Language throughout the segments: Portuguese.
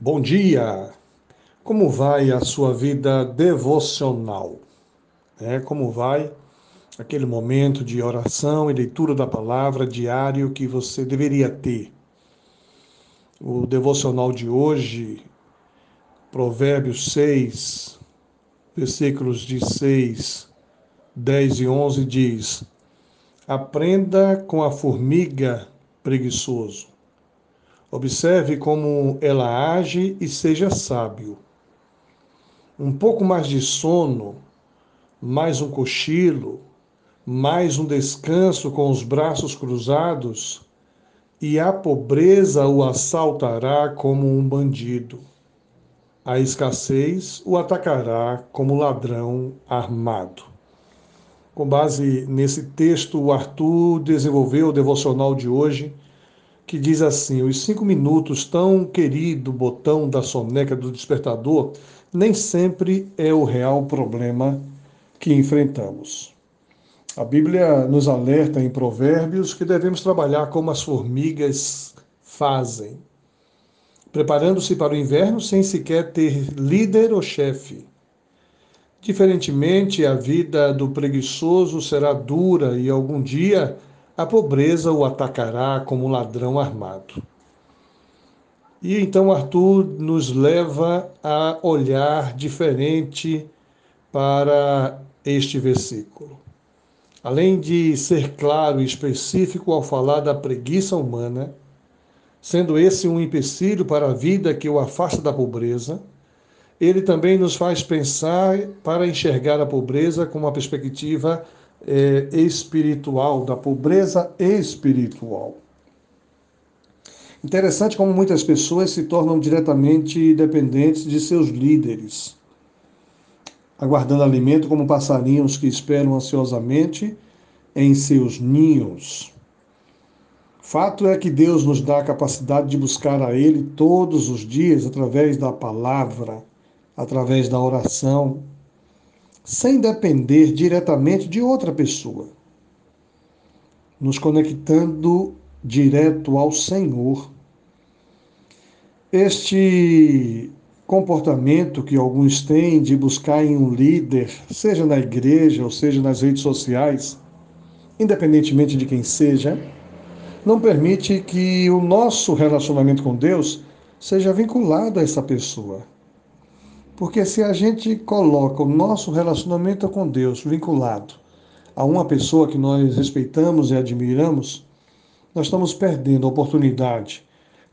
Bom dia! Como vai a sua vida devocional? É, como vai aquele momento de oração e leitura da palavra diário que você deveria ter? O devocional de hoje, Provérbios 6, versículos de 6, 10 e 11 diz: Aprenda com a formiga preguiçoso Observe como ela age e seja sábio. Um pouco mais de sono, mais um cochilo, mais um descanso com os braços cruzados, e a pobreza o assaltará como um bandido. A escassez o atacará como ladrão armado. Com base nesse texto, o Arthur desenvolveu o devocional de hoje que diz assim: os cinco minutos, tão querido botão da soneca do despertador, nem sempre é o real problema que enfrentamos. A Bíblia nos alerta em Provérbios que devemos trabalhar como as formigas fazem, preparando-se para o inverno sem sequer ter líder ou chefe. Diferentemente, a vida do preguiçoso será dura e algum dia a pobreza o atacará como ladrão armado. E então Arthur nos leva a olhar diferente para este versículo. Além de ser claro e específico ao falar da preguiça humana, sendo esse um empecilho para a vida que o afasta da pobreza, ele também nos faz pensar para enxergar a pobreza com uma perspectiva é, espiritual, da pobreza espiritual. Interessante como muitas pessoas se tornam diretamente dependentes de seus líderes, aguardando alimento como passarinhos que esperam ansiosamente em seus ninhos. Fato é que Deus nos dá a capacidade de buscar a Ele todos os dias através da palavra, através da oração, sem depender diretamente de outra pessoa, nos conectando direto ao Senhor. Este comportamento que alguns têm de buscar em um líder, seja na igreja ou seja nas redes sociais, independentemente de quem seja, não permite que o nosso relacionamento com Deus seja vinculado a essa pessoa. Porque se a gente coloca o nosso relacionamento com Deus vinculado a uma pessoa que nós respeitamos e admiramos, nós estamos perdendo a oportunidade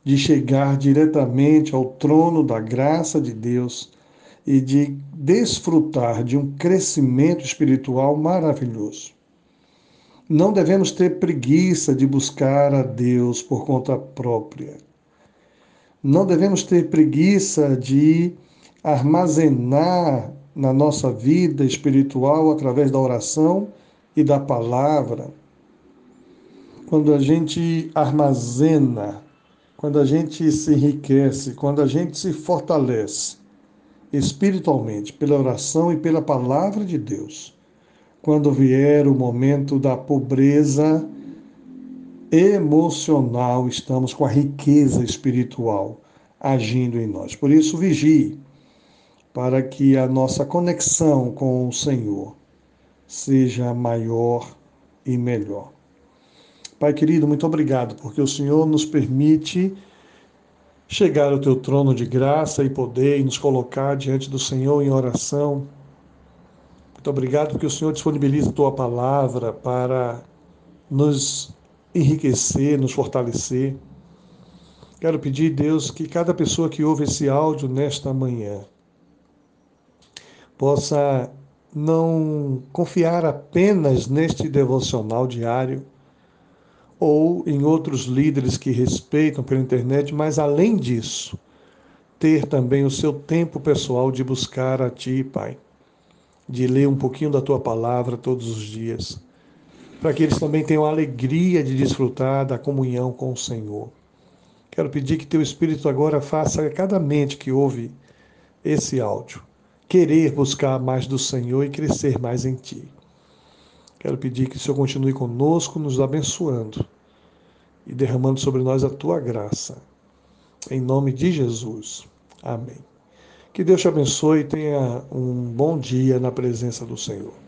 de chegar diretamente ao trono da graça de Deus e de desfrutar de um crescimento espiritual maravilhoso. Não devemos ter preguiça de buscar a Deus por conta própria. Não devemos ter preguiça de armazenar na nossa vida espiritual através da oração e da palavra. Quando a gente armazena, quando a gente se enriquece, quando a gente se fortalece espiritualmente pela oração e pela palavra de Deus, quando vier o momento da pobreza emocional, estamos com a riqueza espiritual agindo em nós. Por isso, vigie para que a nossa conexão com o Senhor seja maior e melhor. Pai querido, muito obrigado, porque o Senhor nos permite chegar ao teu trono de graça e poder e nos colocar diante do Senhor em oração. Muito obrigado porque o Senhor disponibiliza a tua palavra para nos enriquecer, nos fortalecer. Quero pedir, Deus, que cada pessoa que ouve esse áudio nesta manhã possa não confiar apenas neste devocional diário ou em outros líderes que respeitam pela internet, mas além disso, ter também o seu tempo pessoal de buscar a Ti, Pai, de ler um pouquinho da Tua palavra todos os dias, para que eles também tenham a alegria de desfrutar da comunhão com o Senhor. Quero pedir que Teu Espírito agora faça a cada mente que ouve esse áudio querer buscar mais do Senhor e crescer mais em Ti. Quero pedir que o Senhor continue conosco, nos abençoando e derramando sobre nós a Tua graça. Em nome de Jesus. Amém. Que Deus te abençoe e tenha um bom dia na presença do Senhor.